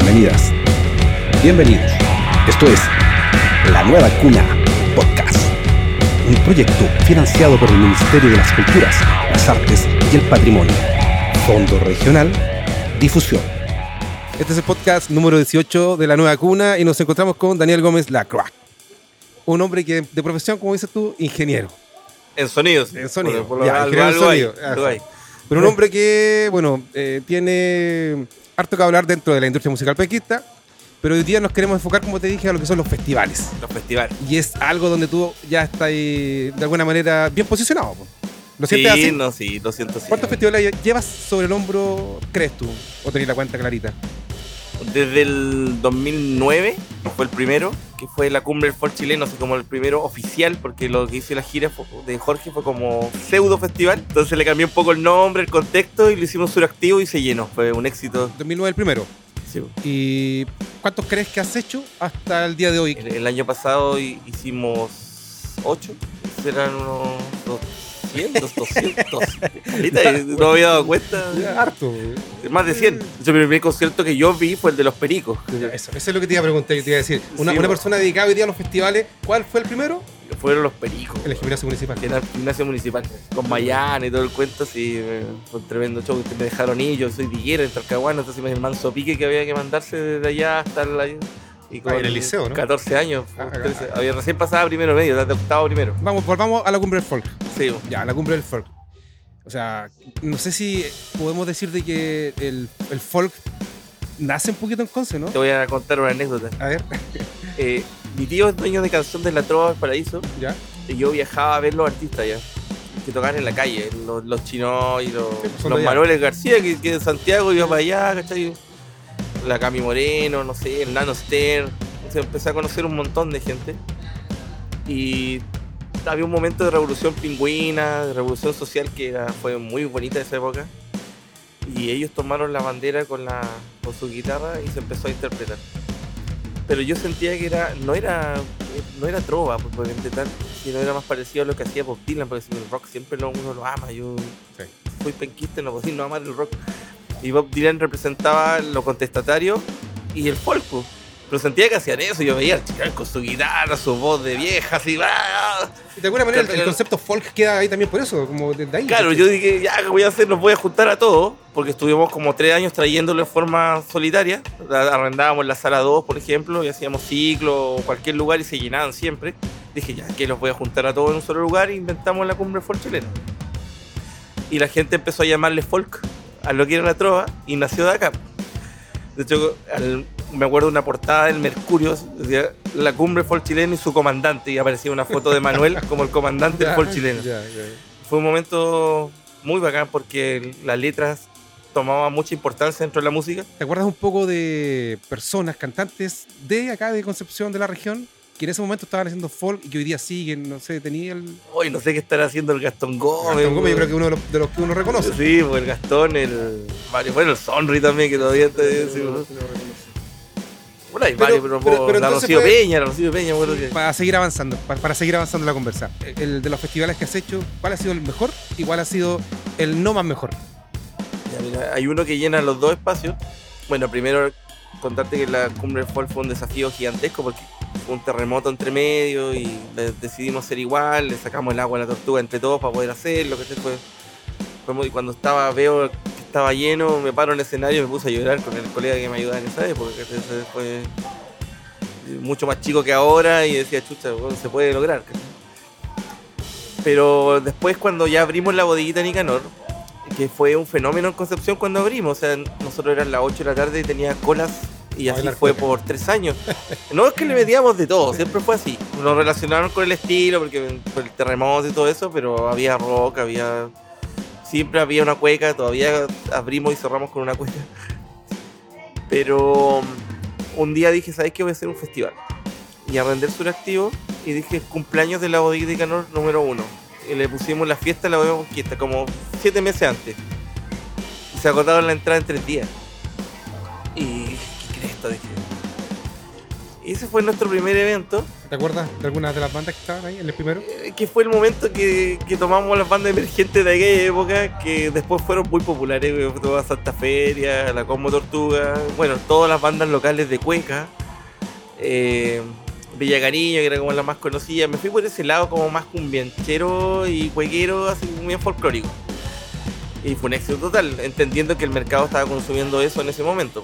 Bienvenidas. Bienvenidos. Esto es La Nueva Cuna Podcast. Un proyecto financiado por el Ministerio de las Culturas, las Artes y el Patrimonio. Fondo Regional Difusión. Este es el podcast número 18 de La Nueva Cuna y nos encontramos con Daniel Gómez Lacroix. Un hombre que de profesión, como dices tú, ingeniero. En sonidos. En sonido. Por- por lo- Ya, algo- ingeniero en algo hay, sonido. algo hay. Pero un hombre que, bueno, eh, tiene harto que hablar dentro de la industria musical pequista, pero hoy día nos queremos enfocar, como te dije, a lo que son los festivales. Los festivales. Y es algo donde tú ya estás ahí, de alguna manera bien posicionado. po. ¿Lo Sí, sientes así? no, sí, lo siento. Sí. ¿Cuántos festivales llevas sobre el hombro, crees tú? ¿O tenés la cuenta clarita? Desde el 2009, que fue el primero, que fue la cumbre del folk chileno, así como el primero oficial, porque lo que hizo la gira de Jorge fue como pseudo festival. Entonces le cambié un poco el nombre, el contexto y lo hicimos suractivo y se llenó. Fue un éxito. 2009 el primero. Sí. ¿Y cuántos crees que has hecho hasta el día de hoy? El, el año pasado hi- hicimos 8, eran unos 200, 200. Ahorita no me había dado cuenta. Harto. Más de 100. De hecho, el primer concierto que yo vi fue el de los Pericos. Eso, eso es lo que te iba a preguntar, yo te iba a decir. Una, Sí, una bo. persona dedicada hoy día a los festivales, ¿cuál fue el primero? Fueron los Pericos. El gimnasio municipal. que era el gimnasio municipal. Con Mayana y todo el cuento, sí, fue un tremendo show. que Me dejaron ir, yo soy diguero en Talcahuano, entonces me el manso pique que había que mandarse desde allá hasta la... Y Ah, en el liceo, ¿no? 14 años. Ah, 13, ah, había recién pasado primero medio, de octavo primero. Vamos, volvamos a la cumbre del folk. Sí, Ya, la cumbre del folk. O sea, no sé si podemos decir de que el, el folk nace un poquito en Conce, ¿no? te voy a contar una anécdota. A ver, Eh, mi tío es dueño de canción de la Trova del Paraíso ya. y yo viajaba a ver los artistas allá. Que tocaban en la calle, los, los chinos y los, los. Manueles García, que, que de Santiago iba para allá, ¿cachai? La Cami Moreno, no sé, el Nano Stern. Se empecé a conocer un montón de gente. Y había un momento de revolución pingüina, de revolución social que era, fue muy bonita esa época. Y ellos tomaron la bandera con, la, con su guitarra y se empezó a interpretar. Pero yo sentía que era no era no era trova propiamente tal, sino era más parecido a lo que hacía Bob Dylan, porque el rock siempre lo, uno lo ama. Yo Sí. soy penquista, no puedo decir no amar el rock. Y Bob Dylan representaba lo contestatario y el folk. Pero sentía que hacían eso, yo veía al chico con su guitarra, su voz de vieja, así, ¡ah! Y de alguna manera el, concepto folk queda ahí también por eso, como desde ahí. Claro, yo dije, ya, ¿qué voy a hacer? Los voy a juntar a todos, porque estuvimos como tres años trayéndolo en forma solitaria. Arrendábamos la sala 2, por ejemplo, y hacíamos ciclo o cualquier lugar y se llenaban siempre. Dije, ya, que los voy a juntar a todos en un solo lugar e inventamos la cumbre folk chilena. Y la gente empezó a llamarle folk a lo que era la trova y nació de acá. De hecho, al- me acuerdo una portada del Mercurio, decía, la cumbre folk chilena y su comandante, y aparecía una foto de Manuel como el comandante del chileno ya, ya. fue un momento muy bacán porque las letras tomaban mucha importancia dentro de la música. ¿Te acuerdas un poco de personas, cantantes de acá, de Concepción, de la región, que en ese momento estaban haciendo folk y que hoy día siguen, no sé, tenía el... Hoy no sé qué estará haciendo el Gastón Gómez. Gastón Gómez, yo creo que uno de los, de los que uno reconoce. Sí, pues el Gastón, el. Bueno, el Sonri también, que todavía está. sí, bueno. Bueno, hay varios, pero, pero- pero la Rocío fue- Peña, la Rocío Peña, bueno, que. Para seguir avanzando, para, para seguir avanzando la conversa. El de los festivales que has hecho, ¿cuál ha sido el mejor y cuál ha sido el no más mejor? Ya, mira, hay uno que llena los dos espacios. Bueno, primero contarte que la cumbre folk fue un desafío gigantesco porque un terremoto entre medio y decidimos ser igual, le sacamos el agua a la tortuga entre todos para poder hacerlo. Que fue, fue muy- cuando estaba, veo que estaba lleno, me paro en el escenario y me puse a llorar con el colega que me ayudaba en esa época. que fue mucho más chico que ahora y decía, chucha, se puede lograr. Pero después cuando ya abrimos la bodeguita Nicanor, que fue un fenómeno en Concepción cuando abrimos. O sea, nosotros eran las 8 de la tarde y tenía colas y así fue por tres años. No es que le metíamos de todo, siempre fue así. Nos relacionaron con el estilo, porque por el terremoto y todo eso, pero había rock, había. Siempre había una cueca, todavía abrimos y cerramos con una cueca. Pero um, un día dije, ¿sabes qué? Voy a hacer un festival. Y arrendé el suractivo y dije, cumpleaños de la bodega de Canor número uno. Y le pusimos la fiesta de la bodega conquista, como siete meses antes. Y se agotaron la entrada en tres días. Y, ese fue nuestro primer evento, ¿Te acuerdas de algunas de las bandas que estaban ahí en el primero? eh, que fue el momento que, que tomamos las bandas emergentes de aquella época, que después fueron muy populares, güey, toda Santa Feria, la Como Tortuga, bueno, todas las bandas locales de Cueca, eh, Villa Cariño, que era como la más conocida. Me fui por ese lado como más cumbianchero y cuequero, así bien folclórico. Y fue un éxito total, entendiendo que el mercado estaba consumiendo eso en ese momento.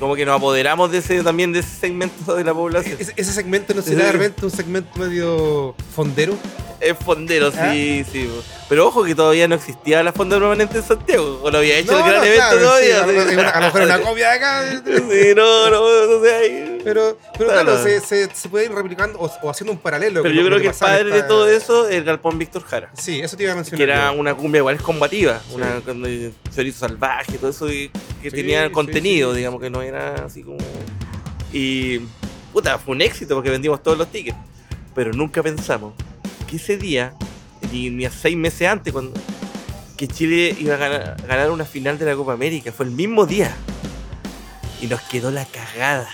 Como que nos apoderamos de ese también de ese segmento de la población. Ese, ese segmento no será de repente un segmento medio fondero. Es fondero, ¿Ah? sí, sí. Pero ojo que todavía no existía la fonda permanente en Santiago. O lo había hecho el gran no, evento claro, todavía. sí, a, lo- sí. a lo- a lo mejor una copia de acá. Sí, no, no, no sé. ahí. Pero, pero Claro. claro, se, se, se puede ir replicando o, o haciendo un paralelo. Pero yo creo que el padre de todo eso es el Galpón Víctor Jara. Sí, eso te iba a mencionar. Que era una cumbia igual combativa, una con chorizo salvaje, todo eso que, que tenía contenido, digamos, que no era así como. Y. Puta, fue un éxito porque vendimos todos los tickets. Pero nunca pensamos que ese día, ni, ni a seis meses antes, cuando. que Chile iba a ganar, una final de la Copa América. Fue el mismo día. Y nos quedó la cagada.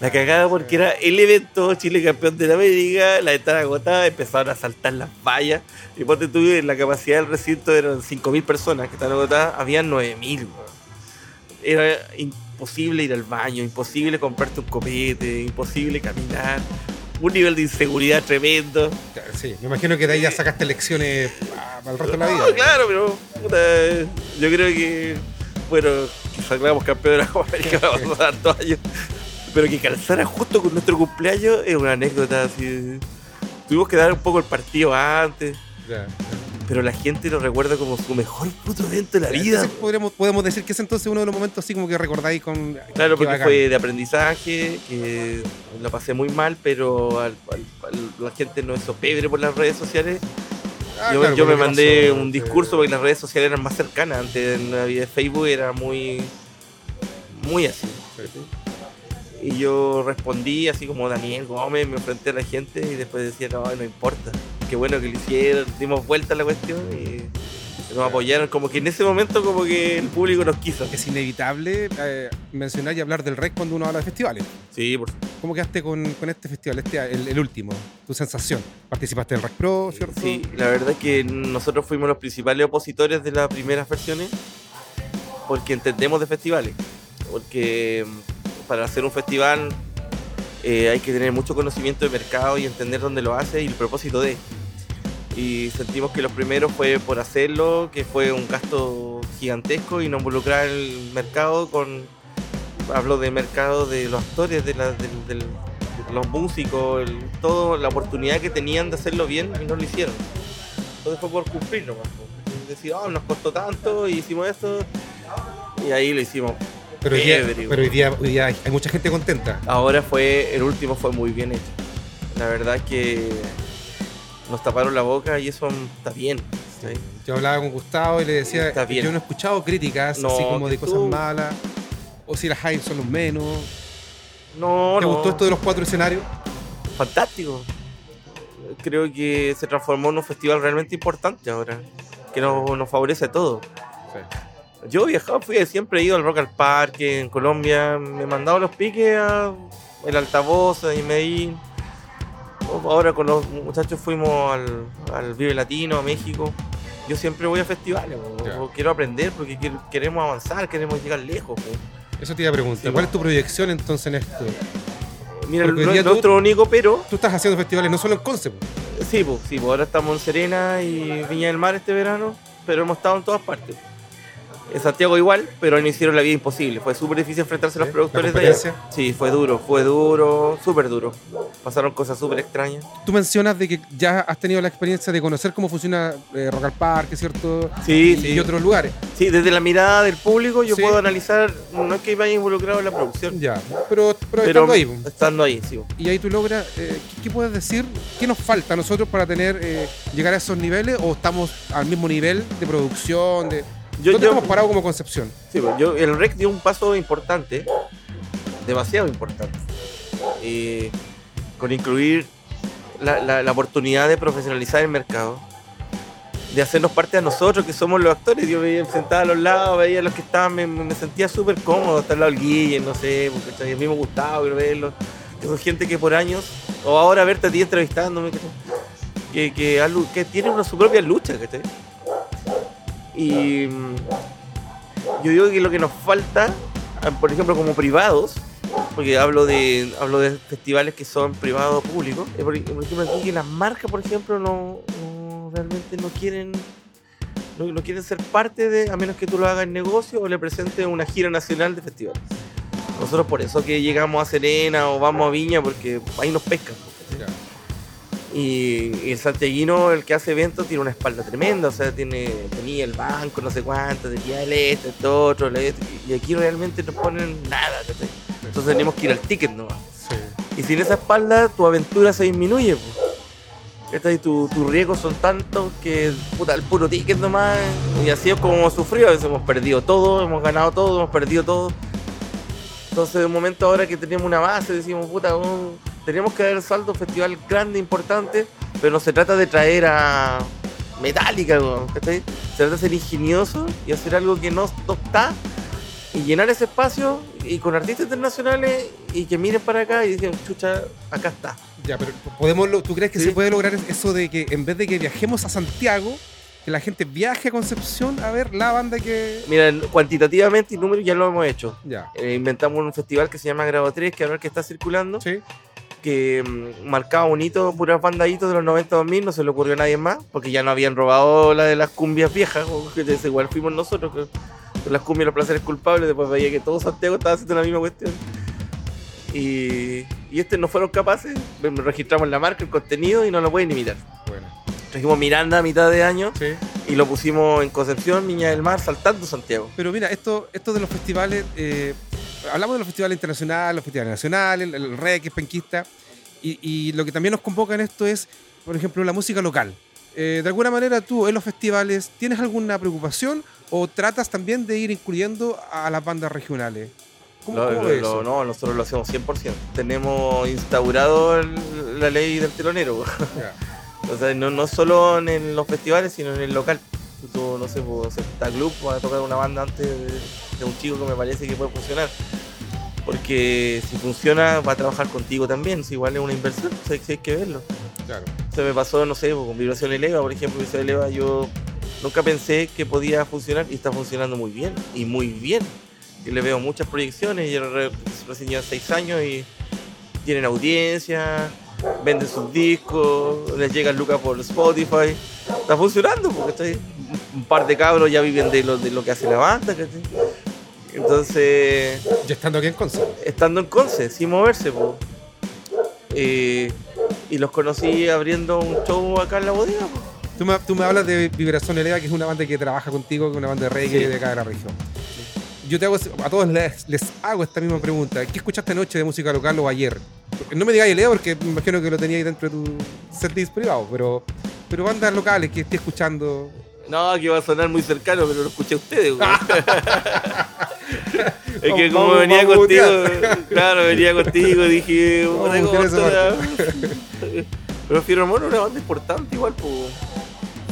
La cagada porque era el evento Chile campeón de la América, la entrada agotada, empezaron a saltar las vallas. Y ponte tú, en la capacidad del recinto eran 5.000 personas que estaban agotadas, habían 9.000. weón. Era imposible ir al baño, imposible comprarte un copete, imposible caminar. Un nivel de inseguridad tremendo. Sí, me imagino que de ahí ya sacaste lecciones ah, para el resto de la vida. No, claro, pero puta, yo creo que, bueno, que salgamos campeón de la Copa América vamos a dar dos años. Pero que calzara justo con nuestro cumpleaños es una anécdota así. Tuvimos que dar un poco el partido antes, Ya. Pero la gente lo recuerda como su mejor puto evento de la vida. Entonces podríamos, podemos decir que es entonces uno de los momentos así como que recordáis con. Claro, porque bacán. fue de aprendizaje, que lo pasé muy mal, pero al- al- al- la gente no hizo pebre por las redes sociales. Ah, yo claro, yo me mandé un discurso porque las redes sociales eran más cercanas. Antes en la vida de Facebook era muy, muy así. Y yo respondí así como Daniel Gómez, me enfrenté a la gente y después decía, no, no importa. Qué bueno que lo hicieron, dimos vuelta a la cuestión y nos apoyaron. Como que en ese momento como que el público nos quiso. Es inevitable eh, mencionar y hablar del REC cuando uno habla de festivales. Sí, por ¿Cómo quedaste con, con este festival, este, el, el último? ¿Tu sensación? ¿Participaste del REC Pro, cierto? Sí, la verdad es que nosotros fuimos los principales opositores de las primeras versiones porque entendemos de festivales. Porque para hacer un festival eh, hay que tener mucho conocimiento de mercado y entender dónde lo hace y el propósito de. Y sentimos que los primeros fue por hacerlo, que fue un gasto gigantesco y no involucrar el mercado con. Hablo de mercado de los actores, de, la- del- de los músicos, el- todo, la oportunidad que tenían de hacerlo bien y no lo hicieron. Entonces fue por cumplir nomás. po. Decir, oh, nos costó tanto y hicimos esto. Y ahí lo hicimos. Pero, hoy día, pero hoy, día, hoy día hay, mucha gente contenta. Ahora fue, el último fue muy bien hecho. La verdad que nos taparon la boca y eso está bien. ¿sí? Yo hablaba con Gustavo y le decía, Está bien. yo no he escuchado críticas No, así como de cosas malas, o si las hay son los menos. No, ¿Te no. gustó esto de los cuatro escenarios? Fantástico. Creo que se transformó en un festival realmente importante ahora. Que nos, nos favorece a todos. Yo he viajado, fui, siempre he ido al Rock al Parque en Colombia, me he mandado los piques a el altavoz en Medellín. Ahora con los muchachos fuimos al, al Vive Latino, a México. Yo siempre voy a festivales, quiero aprender porque quiero- queremos avanzar, queremos llegar lejos. Eso te iba a preguntar. Sí, ¿Cuál es tu proyección entonces en esto? Mira, Porque tú- nuestro único pero, Tú estás haciendo festivales no solo en Concept. sí, po, sí, ahora estamos en Serena y Viña del Mar este verano, pero hemos estado en todas partes. En Santiago igual, pero nos hicieron la vida imposible. Fue súper difícil enfrentarse a los productores ¿La de allá. Sí, fue duro, fue duro, súper duro. Pasaron cosas súper extrañas. Tú mencionas de que ya has tenido la experiencia de conocer cómo funciona eh, Rock al Parque, ¿cierto? Sí, y, sí. y otros lugares. Sí, desde la mirada del público yo Sí. puedo analizar, no es que vaya involucrado en la producción, Ya, pero, pero, pero estando ahí. estando ahí, sí. Y ahí tú logras, eh, ¿qué, qué puedes decir? ¿Qué nos falta a nosotros para tener eh, llegar a esos niveles o estamos al mismo nivel de producción? De, Yo- ¿Dónde yo- estamos parados como Concepción? Sí, yo, el REC dio un paso importante, demasiado importante, eh, con incluir la, la- la oportunidad de profesionalizar el mercado, de hacernos parte a nosotros, que somos los actores. Yo veía sentado a los lados, veía a los que estaban, me, me sentía súper cómodo, estar al lado del Guille, no sé, porque a mí me gustaba verlo. que son gente que por años, o ahora verte a ti entrevistándome, que, que, lu- que tienen una, su propia lucha, ¿cachai? Y mm, yo digo que lo que nos falta, ah, por ejemplo, como privados, porque hablo de hablo de festivales que son privados o públicos, por, ejemplo, aquí que las marcas, por ejemplo, no, no- realmente no quieren no, no quieren ser parte de, a menos que tú lo hagas en negocio o le presentes una gira nacional de festivales. Nosotros por eso que llegamos a Serena o vamos a Viña, porque ahí nos pescan. Y, y el santiaguino, el que hace eventos, tiene una espalda tremenda. O sea, tiene, tenía el banco, no sé cuánto, tenía el este, el otro, el este, y aquí realmente no ponen nada. Entonces tenemos que ir al ticket nomás. Y sin esa espalda, tu aventura se disminuye. po. ¿Cachai? Tu, tus riesgos son tantos que, puta, el puro ticket nomás. Y así es como hemos sufrido. A veces hemos perdido todo, hemos ganado todo, hemos perdido todo. Entonces, de un momento ahora que tenemos una base, decimos, puta, tenemos que dar el salto un festival grande, importante, pero no se trata de traer a Metallica, ¿cachai? Se trata de ser ingenioso y hacer algo que no no está y llenar ese espacio y con artistas internacionales y que miren para acá y digan, chucha, acá está. Ya, pero podemos, ¿tú crees que Sí. se puede lograr eso de que en vez de que viajemos a Santiago, que la gente viaje a Concepción a ver la banda que... Mira, cuantitativamente y números ya lo hemos hecho. Ya, Eh, inventamos un festival que se llama Grado 3, que ahora que está circulando, sí. Que mm, marcaba un hito, puras bandaditos de los 90 2000, no se le ocurrió a nadie más, porque ya no habían robado la de las cumbias viejas, que es igual fuimos nosotros, que las cumbias los placeres culpables, después veía que todo Santiago estaba haciendo la misma cuestión. Y, y este no fueron capaces, registramos la marca, el contenido y no lo pueden imitar. Bueno, Trajimos Miranda a mitad de año sí. y lo pusimos en Concepción, Niña del Mar, saltando Santiago. Pero mira, esto, esto de los festivales, eh, hablamos de los festivales internacionales, los festivales nacionales, el, el reggae, penquista, y, y lo que también nos convoca en esto es, por ejemplo, la música local. Eh, de alguna manera tú en los festivales tienes alguna preocupación o tratas también de ir incluyendo a las bandas regionales. ¿Cómo, Lo- cómo lo- es lo- eso? no, nosotros lo hacemos 100%. Tenemos instaurado el- la ley del telonero. O sea, no, no solo en los festivales, sino en el local. Tú, no sé, pues, está club, va a tocar una banda antes de, de un chico que me parece que puede funcionar. Porque si funciona, va a trabajar contigo también. Si igual es una inversión, o sea, hay que verlo. Claro. Se me pasó, no sé, pues, con Vibración Eleva, por ejemplo, Vibración Eleva, yo nunca pensé que podía funcionar y está funcionando muy bien, y muy bien. Yo le veo muchas proyecciones, y re- recién llevan seis años y tienen audiencia, venden sus discos, les llegan lucas por Spotify. Está funcionando, porque estoy, un par de cabros ya viven de lo, de lo que hace la banda, ¿cachai? Entonces, Ya estando aquí en Conce. estando en Conce, sin moverse, po. Eh, y los conocí abriendo un show acá en la bodega. po. Tú me, tú me hablas de Vibración Eleva, que es una banda que trabaja contigo, que es una banda de reggae Sí. de acá de la región. Yo te hago, a todos les, les hago esta misma pregunta. ¿Qué escuchaste anoche de música local o ayer? No me digáis Leo, porque me imagino que lo tenías ahí dentro de tu setlist privado, pero, pero bandas locales que esté escuchando. No, que va a sonar muy cercano, pero lo escuché a ustedes. güey. es que como vamos- venía vamos contigo, claro, venía contigo, dije. Pero Fierro Mono es una banda importante igual, pues.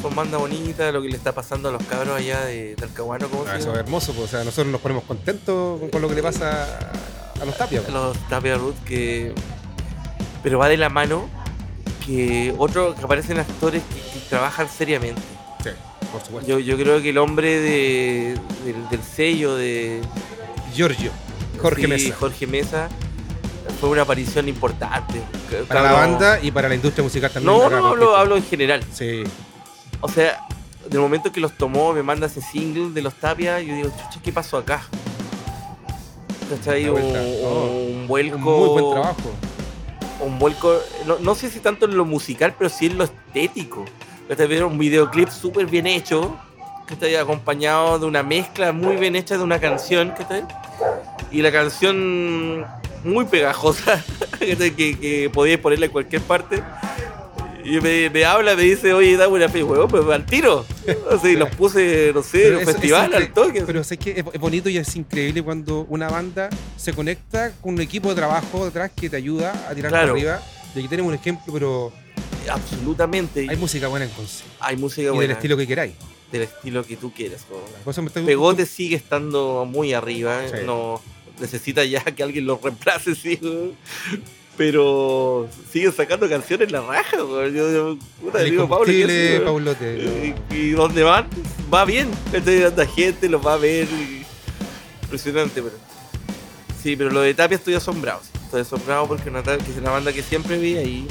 Son banda bonita, lo que le está pasando a los cabros allá de Talcahuano, ¿cómo se Ah, eso es hermoso, pues, o sea, nosotros nos ponemos contentos con, con lo que le pasa a, los tapias. pues. los Tapia Root que pero va de la mano que otro que aparecen actores que, que trabajan seriamente Sí, por supuesto. yo, yo creo que el hombre de, del, del sello de Giorgio, Jorge sí, Mesa. Jorge Mesa fue una aparición importante Para la banda y para la industria musical también. no no hablo, hablo en general Sí, o sea del momento que los tomó me manda ese single de los Tapia yo digo chucha qué pasó acá ¿Cachai? Oh, un vuelco un muy buen trabajo. Un vuelco, no, no sé si tanto en lo musical, pero sí en lo estético. Este ver un videoclip súper bien hecho, que está acompañado de una mezcla muy bien hecha de una canción, que está. Y la canción muy pegajosa, que, que, que ponerla en cualquier parte. Y me, me habla, me dice, oye, dame una fe, huevón, pues al tiro. O sea, y los puse, no sé, en un festival al toque. Pero sé que es, bonito y es increíble cuando una banda se conecta con un equipo de trabajo detrás que te ayuda a tirar Claro. arriba. Y aquí tenemos un ejemplo, pero Absolutamente. hay música buena en Conce. Hay música Y del buena, estilo que queráis. del estilo que tú quieras. Pegote sigue estando muy arriba, ¿eh? Sí. no necesita ya que alguien lo reemplace, sí. Pero siguen sacando canciones la raja, weón. Yo, yo puta, digo, Pablo, ¿qué? Paulote. Y, y donde van, va bien. Entonces, anda gente, los va a ver. y- Impresionante, pero. Sí, pero lo de Tapia estoy asombrado. sí. Estoy asombrado porque una, que es una banda que siempre vi ahí.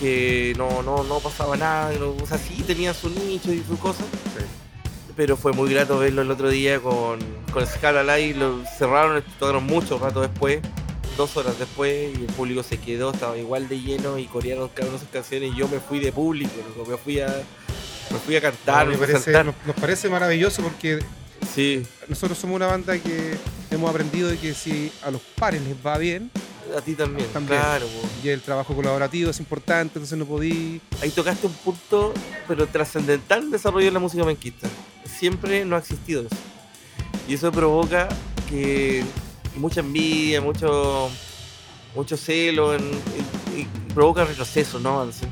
Que no, no, no pasaba nada. no- o sea, sí tenía su nicho y su cosa. Pero fue muy grato verlo el otro día con, con Scala Live. Lo cerraron, tocaron mucho rato después. Dos horas después y el público se quedó, estaba igual de lleno y corearon cada una de sus canciones y yo me fui de público, me fui a, me fui a cantar, me me fui a parece, nos, nos parece maravilloso porque Sí, nosotros somos una banda que hemos aprendido de que si a los pares les va bien, a ti también, También. claro. y el trabajo colaborativo es importante, entonces no podí. Ahí tocaste un punto, pero trascendental en desarrollo de la música menquista. Siempre no ha existido eso. Y eso provoca que mucha envidia, mucho, mucho celo, en- y, y provoca retroceso, no avance.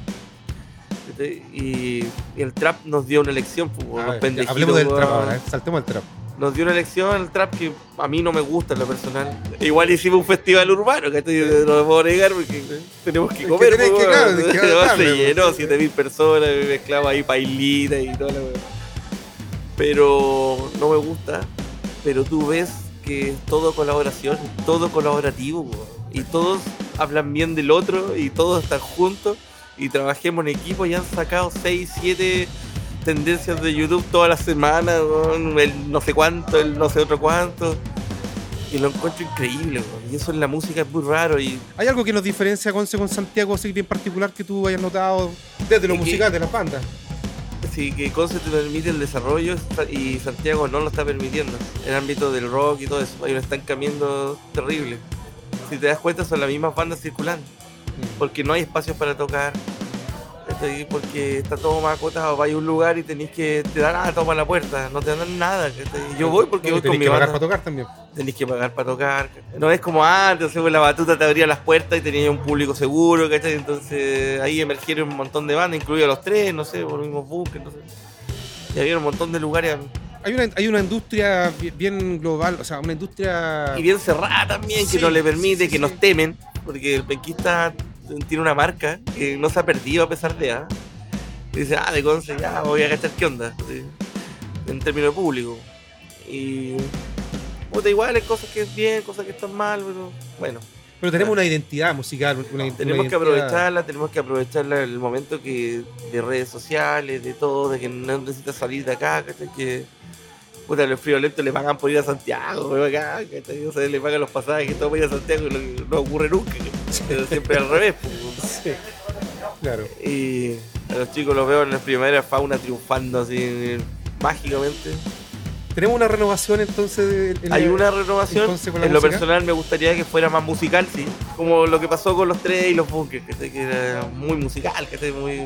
Y, y el trap nos dio una elección, pues, ver, pendejitos, hablemos del trap ahora, saltemos al trap. Nos dio una elección el trap que a mí no me gusta en lo personal. Igual hicimos un festival urbano, que no lo puedo negar porque tenemos que comer. pues, que, claro, que Se llenó, pues. 7000 personas, mezclaba ahí pailita y toda la. Pero no me gusta. Pero tú ves que es todo colaboración, todo colaborativo, y todos hablan bien del otro y todos están juntos y trabajemos en equipo y han sacado 6, 7 tendencias de YouTube toda la semana, el no sé cuánto, el no sé otro cuánto. Y lo encuentro increíble, weón. y eso en la música es muy raro y ¿Hay algo que nos diferencia Conce con Santiago así bien particular que tú hayas notado desde lo Es que- musical de las bandas? Sí, que Conce te permite el desarrollo y Santiago no lo está permitiendo. En el ámbito del rock y todo eso, hay un estancamiento terrible. Si te das cuenta, son las mismas bandas circulando, porque no hay espacios para tocar. ¿Cachai? Porque está todo más acotado. Vas a un lugar y tenés que. Te dan nada, toma la puerta. No te dan nada. ¿cachai? Yo voy porque voy con mi que pagar para tocar también. Tenés que pagar para tocar. No es como antes, o sea, la batuta te abría las puertas y tenías un público seguro, ¿cachai? Entonces ahí emergieron un montón de bandas, incluidos los tres, no sé, por los mismos buques, no sé. Y había un montón de lugares Hay una, hay una industria bi- bien global, o sea, una industria... y bien cerrada también, que Sí, no le permite, sí, sí, que nos temen, porque el penquista tiene una marca que no se ha perdido a pesar de, ¿ah? Y dice, ah, de Conce, ya voy a cachar qué onda, sí, en términos de público. Y. Puta, igual hay cosas que es bien, cosas que están mal, pero bueno. Pero tenemos una identidad musical. Una, Tenemos que identidad- aprovecharla, tenemos que aprovecharla el momento que de redes sociales, de todo, de que no necesitas salir de acá. Que puta, los friolentos le pagan por ir a Santiago, acá. O sea, le pagan los pasajes y todo para ir a Santiago y no, no ocurre nunca. Pero siempre al revés, pues. Sí, claro. Y a los chicos los veo en la primavera fauna triunfando así mágicamente. Tenemos una renovación entonces. de- en Hay la- una renovación. entonces, En lo personal me gustaría que fuera más musical, sí. Como lo que pasó con los tres y los bunkers, que, que era muy musical, que muy.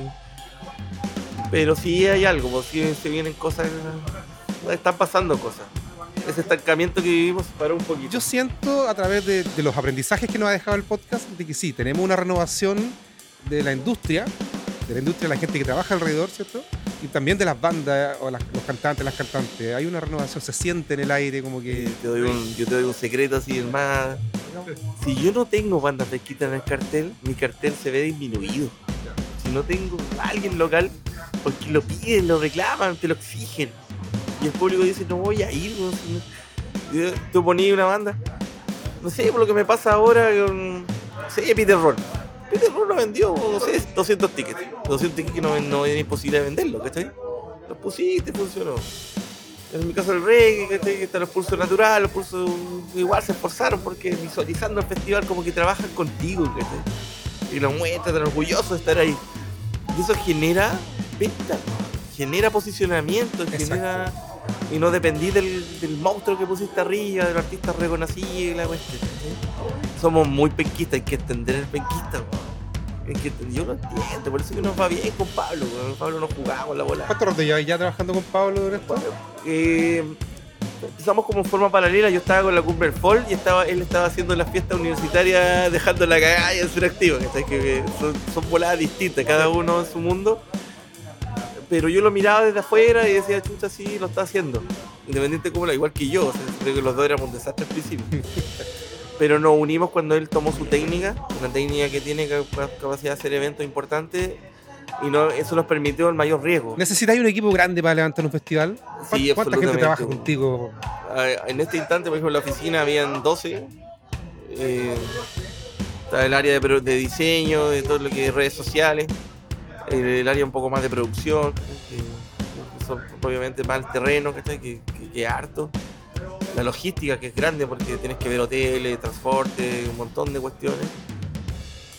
Pero sí hay algo, sí se vienen cosas. Están pasando cosas. Ese estancamiento que vivimos se paró un poquito. Yo siento a través de, de los aprendizajes que nos ha dejado el podcast de que sí, tenemos una renovación de la industria, de la industria de la gente que trabaja alrededor, ¿cierto? Y también de las bandas o las- los cantantes, las cantantes. Hay una renovación, se siente en el aire como que... Eh, te doy un- yo te doy un secreto así, el más. Si yo no tengo bandas fresquitas en el cartel, mi cartel se ve disminuido. Si no tengo a alguien local, porque lo piden, lo reclaman, te lo exigen. Y el público dice, no voy a ir. Yo- Tú ponías una banda. No sé, por lo que me pasa ahora con. No sé, Peter Roll. Peter Roll lo vendió, no sé, 200 tickets. 200 tickets que no, no era imposible de venderlo, ¿cachai? Los pusiste, funcionó. En mi caso el reggae, que están los pulsos naturales, los pulsos igual se esforzaron porque visualizando el festival como que trabajan contigo, ¿cachai? Y lo muestran, están orgullosos de estar ahí. Y eso genera venta, genera posicionamiento, genera... Y no dependí del, del monstruo que pusiste arriba, del artista reconocido y la cuestión. Somos muy penquistas, hay que entender el penquista. Hay que yo lo entiendo, por eso que nos va bien con Pablo, weón. Pablo nos jugamos la bola. ¿Cuánto rato llevas ya trabajando con Pablo esto? Eh, empezamos como en forma paralela. Yo estaba con la Cumbre del Fall y estaba, él estaba haciendo la fiesta universitaria dejando la cagada y en ser activo. Que son, son voladas distintas, cada uno en su mundo. Pero yo lo miraba desde afuera y decía, chucha, sí, lo está haciendo. Independiente como la, igual que yo. o sea, creo que los dos éramos un desastre al principio. pero nos unimos cuando él tomó su técnica, una técnica que tiene cap- capacidad de hacer eventos importantes y no, eso nos permitió el mayor riesgo. ¿Necesitáis un equipo grande para levantar un festival? ¿Cuán- Sí, ¿Cuánta gente trabaja contigo? Ah, En este instante, por ejemplo, en la oficina habían 12. eh, está el área de, de diseño, de todo lo que es redes sociales, el área un poco más de producción, que son obviamente más el terreno. Que, que, que harto. La logística, que es grande, porque tienes que ver hoteles, transporte, un montón de cuestiones.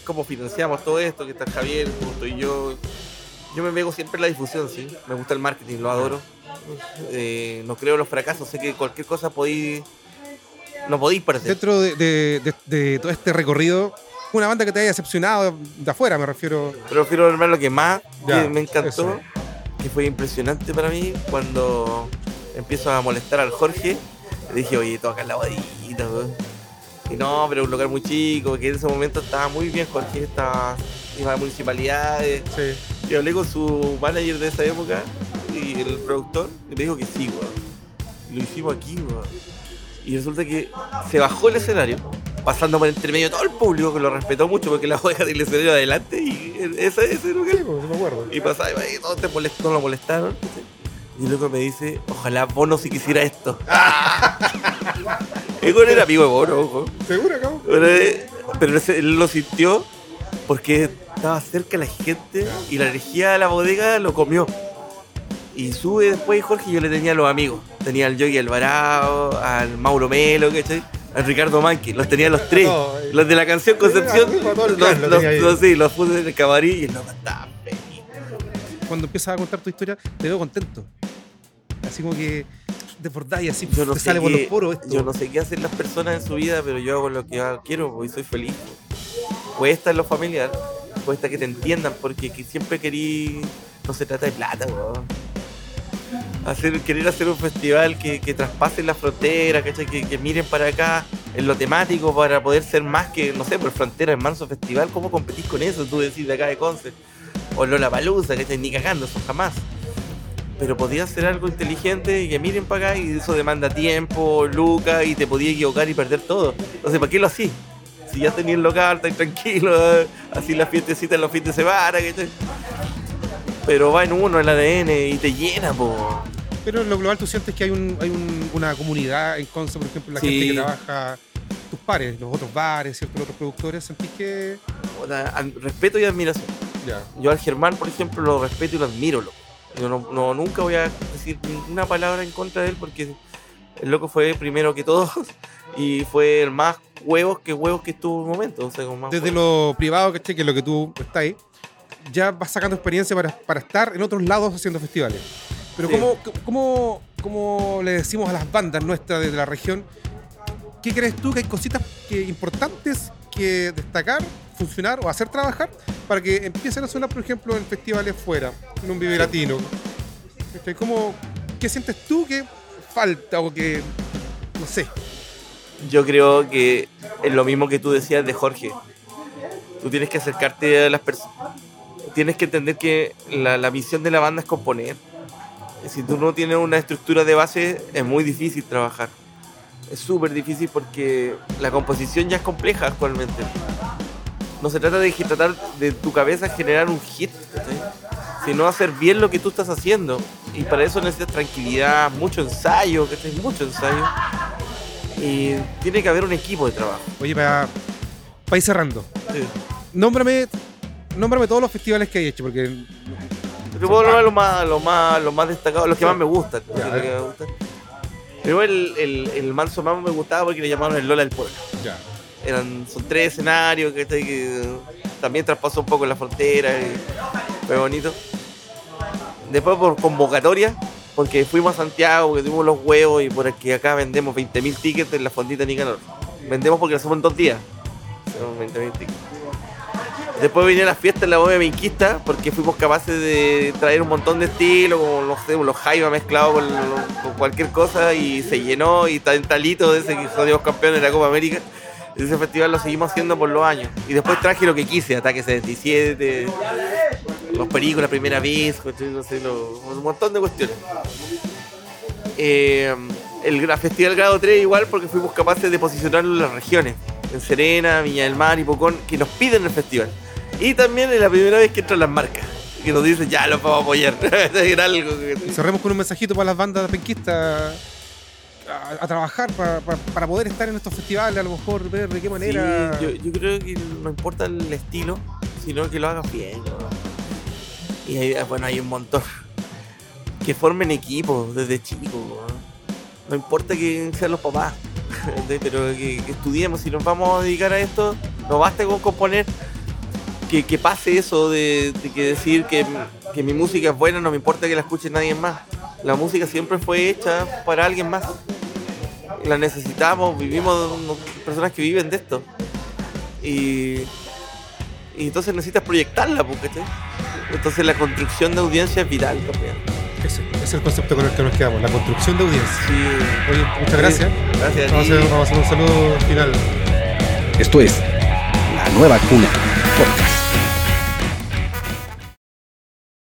¿Cómo financiamos todo esto? Que está Javier, cómo estoy yo. Yo me veo siempre en la difusión, sí. Me gusta el marketing, lo adoro. Eh, no creo en los fracasos, sé que cualquier cosa podéis. No podéis perder. Dentro de, de- de- de todo este recorrido, una banda que te haya decepcionado de afuera, me refiero. Pero quiero hablar lo que más Ya, me encantó, eso. que fue impresionante para mí, cuando empiezo a molestar al Jorge, le dije, oye, toca la bodita. Y no, pero un lugar muy chico, que en ese momento estaba muy bien, Jorge estaba iba a municipalidades. Sí. Y hablé con su manager de esa época y el productor, y me dijo que sí, weón. Lo hicimos aquí, weón. Y resulta que se bajó el escenario, pasando por entre medio todo el público, que lo respetó mucho porque la oveja del escenario adelante y ese, ese lugar. Sí, pues, me acuerdo. Y pasaba y todos te molest- todos lo molestaron. Y luego me dice, ojalá Bono si quisiera esto. y con era amigo de Bono, ojo. ¿Seguro, cabrón? Pero, eh, pero él lo sintió porque estaba cerca la gente y la energía de la bodega lo comió. Y sube después Jorge y yo le tenía a los amigos. Tenía al Yogi Alvarado, al Mauro Melo, ¿cachai? Al Ricardo Manqui. Los tenía los tres. No, eh. Los de la canción Concepción. Los, los- sí, los puse en el camarín y el loco estaba feliz. Cuando empiezas a contar tu historia, te veo contento. Así como que desbordáis así, Yo no te sale por los poros esto. Yo no sé qué hacen las personas en su vida, pero yo hago lo que quiero y soy feliz. Cuesta en lo familiar, cuesta que te entiendan, porque que siempre querí. No se trata de plata, weón. Querer hacer un festival que, que traspase la frontera. Que, que miren para acá en lo temático para poder ser más que, no sé, por frontera en Manso Festival. ¿Cómo competís con eso? Tú decís de acá de Conce. O Lola Palusa, ¿cachai? Ni cagando, eso jamás pero podía hacer algo inteligente y que miren para acá y eso demanda tiempo, lucas y te podía equivocar y perder todo. Entonces, ¿para qué lo así? Si ya tenías el local, estás tranquilo, así las fiestecitas los fines de semana, ¿cachai? Pero va en uno, el ADN, y te llena, po. Pero en lo global tú sientes que hay, un, hay un- una comunidad en Conce, por ejemplo, la Sí. gente que trabaja, tus pares, los otros bares, ¿cierto? los otros productores, sentís que... Respeto y admiración. Yo al Germán, por ejemplo, lo respeto y lo admiro. loco. Yo no, no- nunca voy a decir ninguna palabra en contra de él porque el loco fue primero que todos y fue el más huevos que huevos que estuvo en un momento. O sea, con más Desde huevos. lo privado, ¿cachai? Que es lo que tú estás ahí, ya vas sacando experiencia para, para estar en otros lados haciendo festivales. Pero Sí. ¿cómo, cómo, cómo le decimos a las bandas nuestras de la región? ¿Qué crees tú que hay cositas que, importantes que destacar, funcionar o hacer trabajar para que empiecen a sonar, por ejemplo, en festivales fuera, en un Vive Latino? ¿Cómo, ¿Qué sientes tú que falta o que, no sé, Yo creo que es lo mismo que tú decías de Jorge. Tú tienes que acercarte a las personas. Tienes que entender que la, la misión de la banda es componer. Si tú no tienes una estructura de base, es muy difícil trabajar. Es súper difícil porque la composición ya es compleja actualmente. No se trata de que- tratar de tu cabeza generar un hit, sino hacer bien lo que tú estás haciendo. Y para eso necesitas tranquilidad, mucho ensayo, ¿cachai? mucho ensayo. Y tiene que haber un equipo de trabajo. oye, para, para ir cerrando, Sí. nómbrame, nómbrame todos los festivales que hay hecho, porque Te puedo hablar lo más, lo más, lo más destacado, los que más me gustan. Primero el, el, el manso más me gustaba porque le llamaban el Lola del Pueblo. ya. Eran, son tres escenarios que, que también traspasó un poco la frontera y fue bonito. Después por convocatoria, porque fuimos a Santiago, porque tuvimos los huevos y por aquí acá vendemos 20.000 tickets en la fondita Nicanor. Vendemos porque lo hacemos en dos días. Hacemos 20.000 tickets. Después venía la fiesta en la boda minquista porque fuimos capaces de traer un montón de estilos, como no sé, los jaiba mezclados con, con cualquier cosa y se llenó y talito de ese que salimos campeones de la Copa América. Ese festival lo seguimos haciendo por los años. Y después traje lo que quise, Ataque 77, los la primera vez, no sé, un montón de cuestiones. Eh, el gra- Festival Grado 3 igual porque fuimos capaces de posicionarlo en las regiones. En Serena, Viña del Mar y Pocón, que nos piden el festival. Y también es la primera vez que entran las marcas, que nos dicen, ya, los vamos a apoyar. Algo Cerremos con un mensajito para las bandas penquistas a, a trabajar pa- pa- para poder estar en estos festivales, a lo mejor ver de qué manera. Sí, yo, yo creo que no importa el estilo, sino que lo hagas bien. ¿no? Y hay, bueno, hay un montón. Que formen equipos desde chicos. ¿no? No importa que sean los papás. pero que, que estudiemos. Si nos vamos a dedicar a esto, no basta con componer. Que, que pase eso de, que decir que, que mi música es buena, no me importa que la escuche nadie más. La música siempre fue hecha para alguien más. La necesitamos, vivimos, personas que viven de esto. Y, y entonces necesitas proyectarla, pues, ¿cachai? Entonces la construcción de audiencia es vital también. Ese, es el concepto con el que nos quedamos, la construcción de audiencia. Sí. Oye, muchas gracias. Gracias. Vamos a, hacer, vamos a hacer un saludo final. Esto es La Nueva Cuna Podcast.